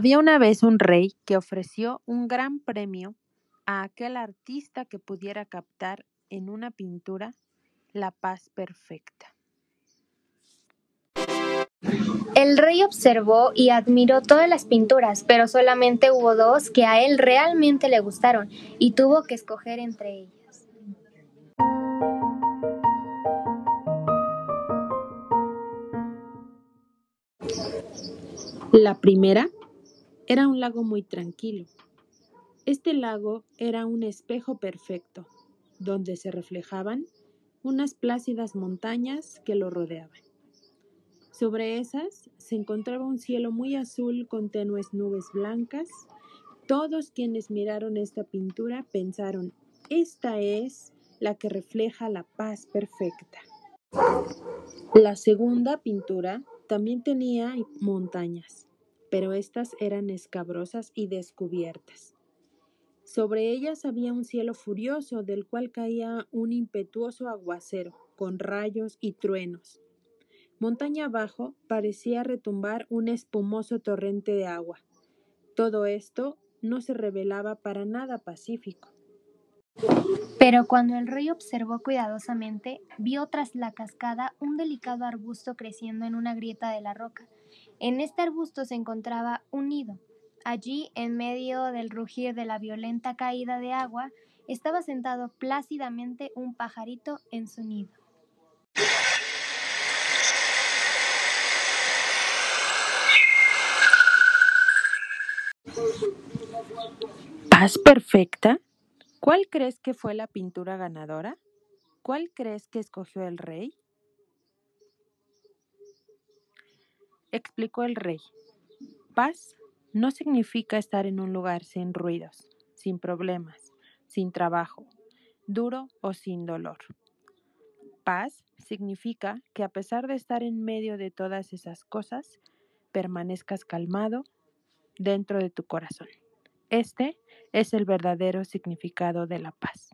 Había una vez un rey que ofreció un gran premio a aquel artista que pudiera captar en una pintura la paz perfecta. El rey observó y admiró todas las pinturas, pero solamente hubo dos que a él realmente le gustaron, y tuvo que escoger entre ellas. La primera era un lago muy tranquilo. Este lago era un espejo perfecto, donde se reflejaban unas plácidas montañas que lo rodeaban. Sobre esas se encontraba un cielo muy azul con tenues nubes blancas. Todos quienes miraron esta pintura pensaron, esta es la que refleja la paz perfecta. La segunda pintura también tenía montañas, pero estas eran escabrosas y descubiertas. Sobre ellas había un cielo furioso del cual caía un impetuoso aguacero, con rayos y truenos. Montaña abajo parecía retumbar un espumoso torrente de agua. Todo esto no se revelaba para nada pacífico. Pero cuando el rey observó cuidadosamente, vio tras la cascada un delicado arbusto creciendo en una grieta de la roca. En este arbusto se encontraba un nido. Allí, en medio del rugir de la violenta caída de agua, estaba sentado plácidamente un pajarito en su nido. ¿Paz perfecta? ¿Cuál crees que fue la pintura ganadora? ¿Cuál crees que escogió el rey? Explicó el rey. Paz no significa estar en un lugar sin ruidos, sin problemas, sin trabajo, duro o sin dolor. Paz significa que a pesar de estar en medio de todas esas cosas, permanezcas calmado dentro de tu corazón. Este es el verdadero significado de la paz.